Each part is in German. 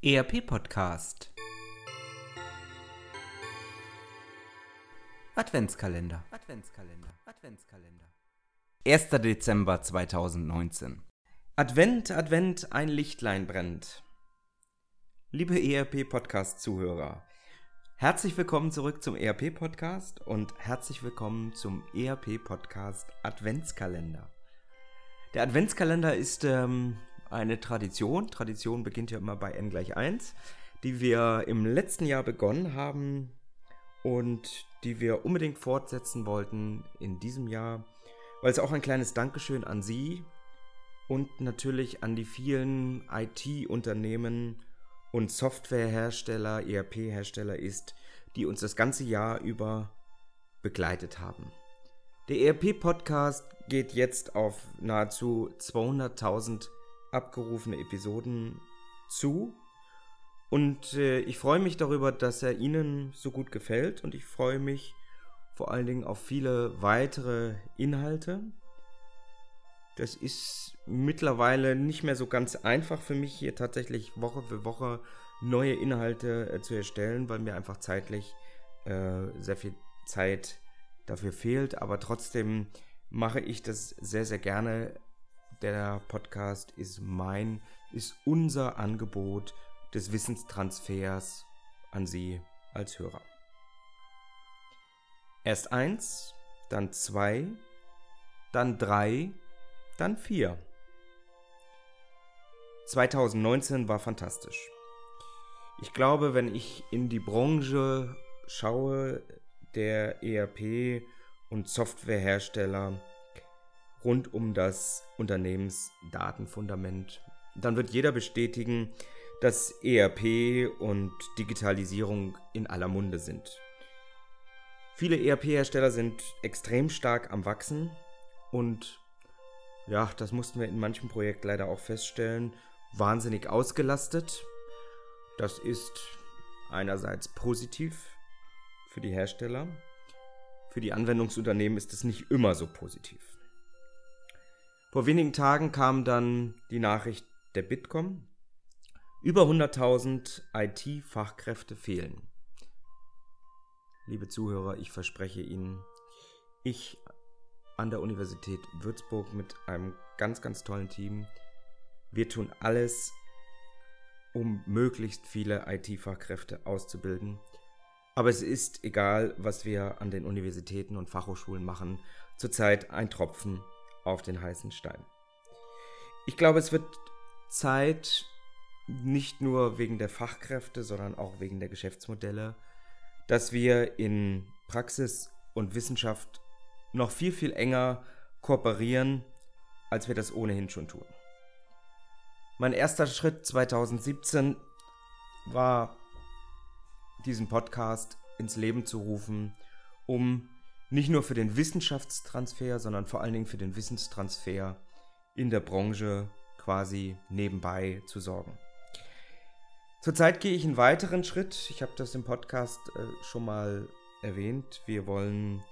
ERP Podcast Adventskalender Adventskalender Adventskalender 1. Dezember 2019 Advent, Advent, ein Lichtlein brennt. Liebe ERP Podcast Zuhörer, herzlich willkommen zurück zum ERP Podcast und herzlich willkommen zum ERP Podcast Adventskalender. Der Adventskalender ist ähm, eine Tradition. Tradition beginnt ja immer bei n gleich 1, die wir im letzten Jahr begonnen haben und die wir unbedingt fortsetzen wollten in diesem Jahr, weil es auch ein kleines Dankeschön an Sie und natürlich an die vielen IT-Unternehmen und Softwarehersteller, ERP-Hersteller ist, die uns das ganze Jahr über begleitet haben. Der ERP-Podcast geht jetzt auf nahezu 200.000 abgerufene Episoden zu. Und äh, ich freue mich darüber, dass er Ihnen so gut gefällt und ich freue mich vor allen Dingen auf viele weitere Inhalte. Das ist mittlerweile nicht mehr so ganz einfach für mich, hier tatsächlich Woche für Woche neue Inhalte äh, zu erstellen, weil mir einfach zeitlich äh, sehr viel Zeit dafür fehlt. Aber trotzdem mache ich das sehr, sehr gerne der Podcast ist mein, ist unser Angebot des Wissenstransfers an Sie als Hörer. Erst eins, dann zwei, dann drei, dann vier. 2019 war fantastisch. Ich glaube, wenn ich in die Branche schaue, der ERP und Softwarehersteller, rund um das Unternehmensdatenfundament. Dann wird jeder bestätigen, dass ERP und Digitalisierung in aller Munde sind. Viele ERP-Hersteller sind extrem stark am Wachsen und ja, das mussten wir in manchem Projekt leider auch feststellen, wahnsinnig ausgelastet. Das ist einerseits positiv für die Hersteller, für die Anwendungsunternehmen ist es nicht immer so positiv. Vor wenigen Tagen kam dann die Nachricht der Bitkom. Über 100.000 IT-Fachkräfte fehlen. Liebe Zuhörer, ich verspreche Ihnen, ich an der Universität Würzburg mit einem ganz, ganz tollen Team, wir tun alles, um möglichst viele IT-Fachkräfte auszubilden. Aber es ist egal, was wir an den Universitäten und Fachhochschulen machen, zurzeit ein Tropfen auf den heißen Stein. Ich glaube, es wird Zeit, nicht nur wegen der Fachkräfte, sondern auch wegen der Geschäftsmodelle, dass wir in Praxis und Wissenschaft noch viel, viel enger kooperieren, als wir das ohnehin schon tun. Mein erster Schritt 2017 war, diesen Podcast ins Leben zu rufen, um nicht nur für den Wissenschaftstransfer, sondern vor allen Dingen für den Wissenstransfer in der Branche quasi nebenbei zu sorgen. Zurzeit gehe ich einen weiteren Schritt. Ich habe das im Podcast äh, schon mal erwähnt. Wir wollen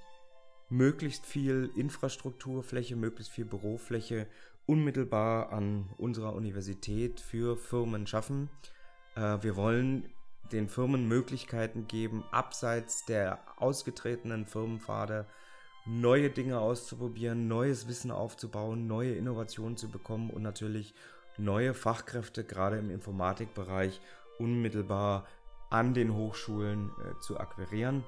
möglichst viel Infrastrukturfläche, möglichst viel Bürofläche unmittelbar an unserer Universität für Firmen schaffen. Äh, wir wollen den Firmen Möglichkeiten geben, abseits der ausgetretenen Firmenpfade neue Dinge auszuprobieren, neues Wissen aufzubauen, neue Innovationen zu bekommen und natürlich neue Fachkräfte gerade im Informatikbereich unmittelbar an den Hochschulen äh, zu akquirieren.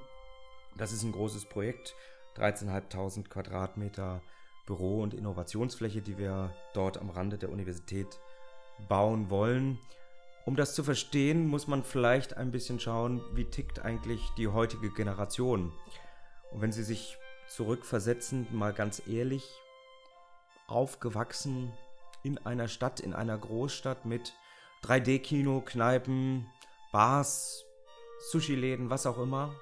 Das ist ein großes Projekt, 13.500 Quadratmeter Büro- und Innovationsfläche, die wir dort am Rande der Universität bauen wollen. Um das zu verstehen, muss man vielleicht ein bisschen schauen, wie tickt eigentlich die heutige Generation. Und wenn Sie sich zurückversetzen, mal ganz ehrlich, aufgewachsen in einer Stadt, in einer Großstadt mit 3D-Kino, Kneipen, Bars, Sushi-Läden, was auch immer,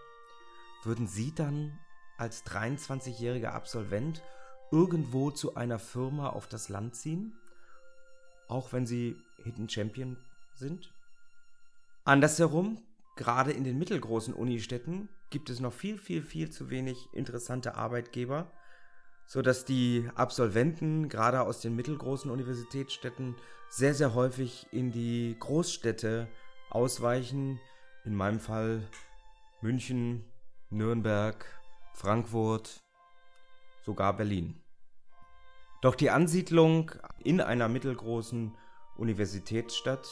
würden Sie dann als 23-jähriger Absolvent irgendwo zu einer Firma auf das Land ziehen? Auch wenn Sie Hidden Champion sind. Andersherum, gerade in den mittelgroßen Unistädten gibt es noch viel, viel, viel zu wenig interessante Arbeitgeber, sodass die Absolventen gerade aus den mittelgroßen Universitätsstädten sehr, sehr häufig in die Großstädte ausweichen. In meinem Fall München, Nürnberg, Frankfurt, sogar Berlin. Doch die Ansiedlung in einer mittelgroßen Universitätsstadt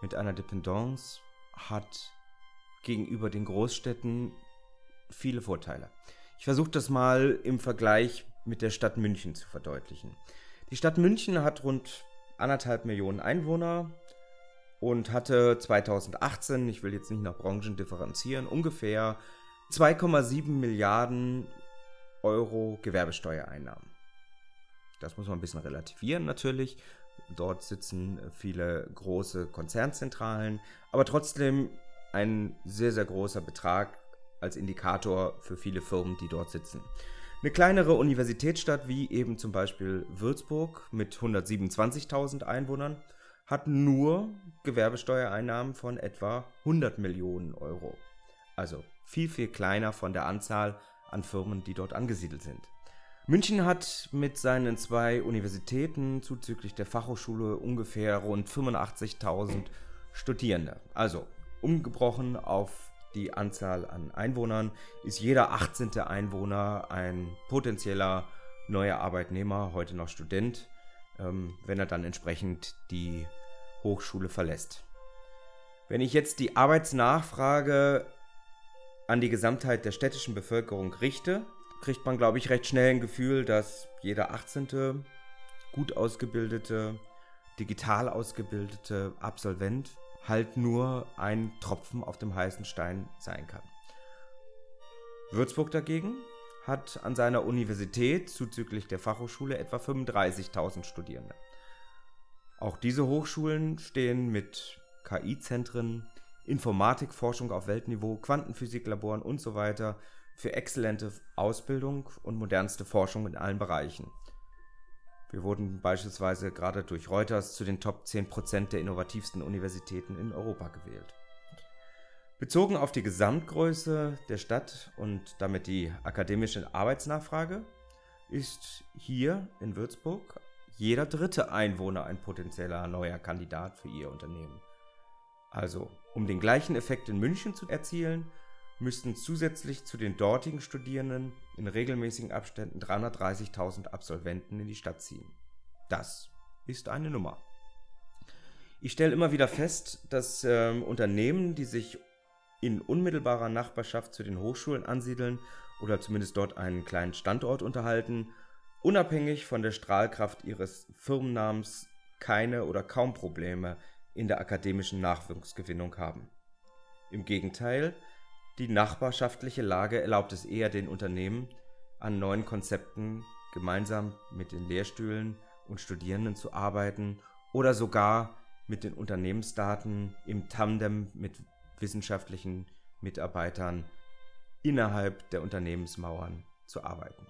mit einer Dependance hat gegenüber den Großstädten viele Vorteile. Ich versuche das mal im Vergleich mit der Stadt München zu verdeutlichen. Die Stadt München hat rund anderthalb Millionen Einwohner und hatte 2018, ich will jetzt nicht nach Branchen differenzieren, ungefähr 2,7 Milliarden Euro Gewerbesteuereinnahmen. Das muss man ein bisschen relativieren natürlich. Dort sitzen viele große Konzernzentralen, aber trotzdem ein sehr, sehr großer Betrag als Indikator für viele Firmen, die dort sitzen. Eine kleinere Universitätsstadt wie eben zum Beispiel Würzburg mit 127.000 Einwohnern hat nur Gewerbesteuereinnahmen von etwa 100 Millionen Euro. Also viel, viel kleiner von der Anzahl an Firmen, die dort angesiedelt sind. München hat mit seinen zwei Universitäten zuzüglich der Fachhochschule ungefähr rund 85.000 Studierende. Also umgebrochen auf die Anzahl an Einwohnern ist jeder 18. Einwohner ein potenzieller neuer Arbeitnehmer, heute noch Student, ähm, wenn er dann entsprechend die Hochschule verlässt. Wenn ich jetzt die Arbeitsnachfrage an die Gesamtheit der städtischen Bevölkerung richte, kriegt man, glaube ich, recht schnell ein Gefühl, dass jeder 18. gut ausgebildete, digital ausgebildete Absolvent halt nur ein Tropfen auf dem heißen Stein sein kann. Würzburg dagegen hat an seiner Universität zuzüglich der Fachhochschule etwa 35.000 Studierende. Auch diese Hochschulen stehen mit KI-Zentren, Informatikforschung auf Weltniveau, Quantenphysiklaboren und so für exzellente Ausbildung und modernste Forschung in allen Bereichen. Wir wurden beispielsweise gerade durch Reuters zu den Top 10% der innovativsten Universitäten in Europa gewählt. Bezogen auf die Gesamtgröße der Stadt und damit die akademische Arbeitsnachfrage ist hier in Würzburg jeder dritte Einwohner ein potenzieller neuer Kandidat für ihr Unternehmen. Also, um den gleichen Effekt in München zu erzielen, müssten zusätzlich zu den dortigen Studierenden in regelmäßigen Abständen 330.000 Absolventen in die Stadt ziehen. Das ist eine Nummer. Ich stelle immer wieder fest, dass äh, Unternehmen, die sich in unmittelbarer Nachbarschaft zu den Hochschulen ansiedeln oder zumindest dort einen kleinen Standort unterhalten, unabhängig von der Strahlkraft ihres Firmennamens keine oder kaum Probleme in der akademischen Nachwuchsgewinnung haben. Im Gegenteil, die nachbarschaftliche Lage erlaubt es eher den Unternehmen, an neuen Konzepten gemeinsam mit den Lehrstühlen und Studierenden zu arbeiten oder sogar mit den Unternehmensdaten im Tandem mit wissenschaftlichen Mitarbeitern innerhalb der Unternehmensmauern zu arbeiten.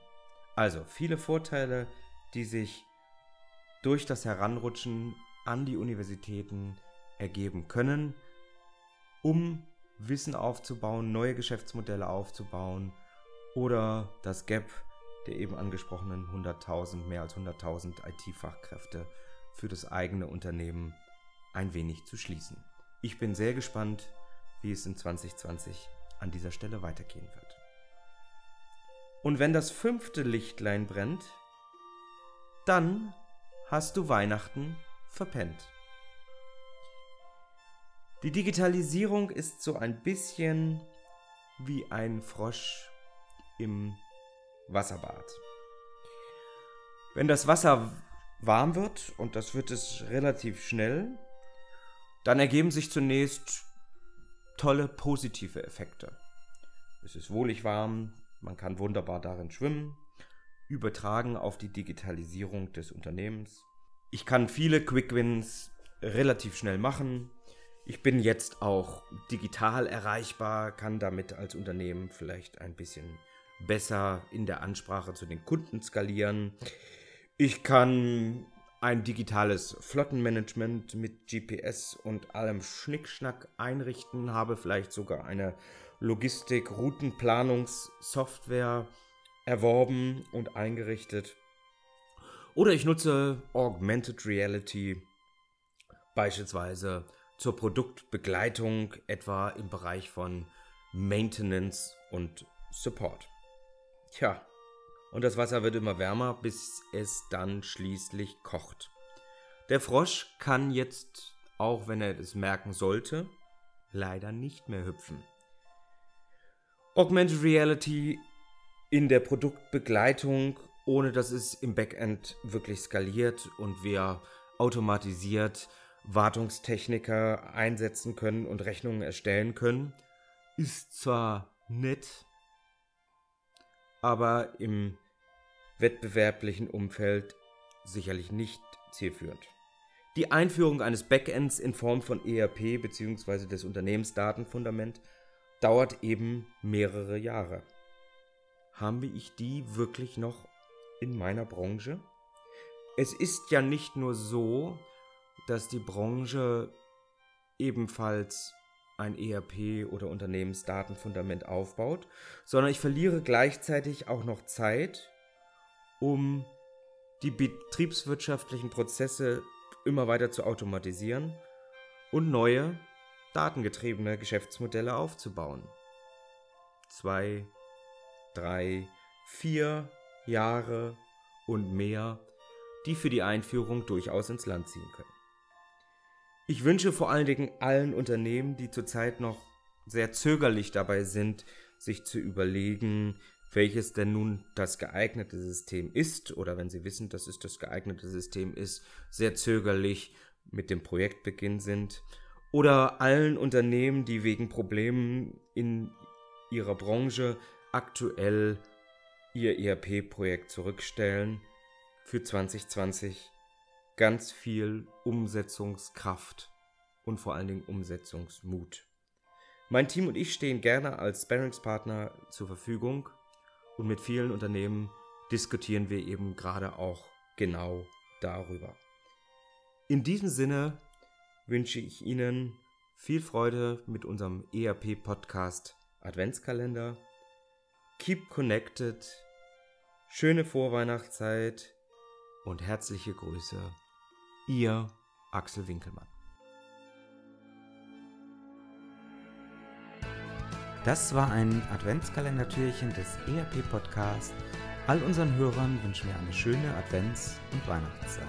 Also viele Vorteile, die sich durch das Heranrutschen an die Universitäten ergeben können, um Wissen aufzubauen, neue Geschäftsmodelle aufzubauen oder das Gap der eben angesprochenen 100.000, mehr als 100.000 IT-Fachkräfte für das eigene Unternehmen ein wenig zu schließen. Ich bin sehr gespannt, wie es in 2020 an dieser Stelle weitergehen wird. Und wenn das fünfte Lichtlein brennt, dann hast du Weihnachten verpennt. Die Digitalisierung ist so ein bisschen wie ein Frosch im Wasserbad. Wenn das Wasser warm wird, und das wird es relativ schnell, dann ergeben sich zunächst tolle positive Effekte. Es ist wohlig warm, man kann wunderbar darin schwimmen, übertragen auf die Digitalisierung des Unternehmens. Ich kann viele Quick Wins relativ schnell machen, ich bin jetzt auch digital erreichbar, kann damit als Unternehmen vielleicht ein bisschen besser in der Ansprache zu den Kunden skalieren. Ich kann ein digitales Flottenmanagement mit GPS und allem Schnickschnack einrichten, habe vielleicht sogar eine Logistik-Routenplanungssoftware erworben und eingerichtet. Oder ich nutze Augmented Reality beispielsweise zur Produktbegleitung, etwa im Bereich von Maintenance und Support. Tja, und das Wasser wird immer wärmer, bis es dann schließlich kocht. Der Frosch kann jetzt, auch wenn er es merken sollte, leider nicht mehr hüpfen. Augmented Reality in der Produktbegleitung, ohne dass es im Backend wirklich skaliert und wir automatisiert Wartungstechniker einsetzen können und Rechnungen erstellen können, ist zwar nett, aber im wettbewerblichen Umfeld sicherlich nicht zielführend. Die Einführung eines Backends in Form von ERP bzw. des Unternehmensdatenfundament dauert eben mehrere Jahre. Habe ich die wirklich noch in meiner Branche? Es ist ja nicht nur so, dass die Branche ebenfalls ein ERP oder Unternehmensdatenfundament aufbaut, sondern ich verliere gleichzeitig auch noch Zeit, um die betriebswirtschaftlichen Prozesse immer weiter zu automatisieren und neue datengetriebene Geschäftsmodelle aufzubauen. Zwei, drei, vier Jahre und mehr, die für die Einführung durchaus ins Land ziehen können. Ich wünsche vor allen Dingen allen Unternehmen, die zurzeit noch sehr zögerlich dabei sind, sich zu überlegen, welches denn nun das geeignete System ist, oder wenn sie wissen, dass es das geeignete System ist, sehr zögerlich mit dem Projektbeginn sind, oder allen Unternehmen, die wegen Problemen in ihrer Branche aktuell ihr ERP-Projekt zurückstellen, für 2020 ganz viel Umsetzungskraft und vor allen Dingen Umsetzungsmut. Mein Team und ich stehen gerne als Sparringspartner zur Verfügung und mit vielen Unternehmen diskutieren wir eben gerade auch genau darüber. In diesem Sinne wünsche ich Ihnen viel Freude mit unserem ERP-Podcast Adventskalender. Keep connected, schöne Vorweihnachtszeit und herzliche Grüße Ihr Axel Winkelmann. Das war ein Adventskalender-Türchen des ERP-Podcasts. All unseren Hörern wünschen wir eine schöne Advents- und Weihnachtszeit.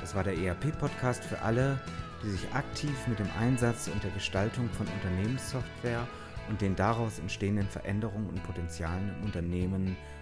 Das war der ERP-Podcast für alle, die sich aktiv mit dem Einsatz und der Gestaltung von Unternehmenssoftware und den daraus entstehenden Veränderungen und Potenzialen im Unternehmen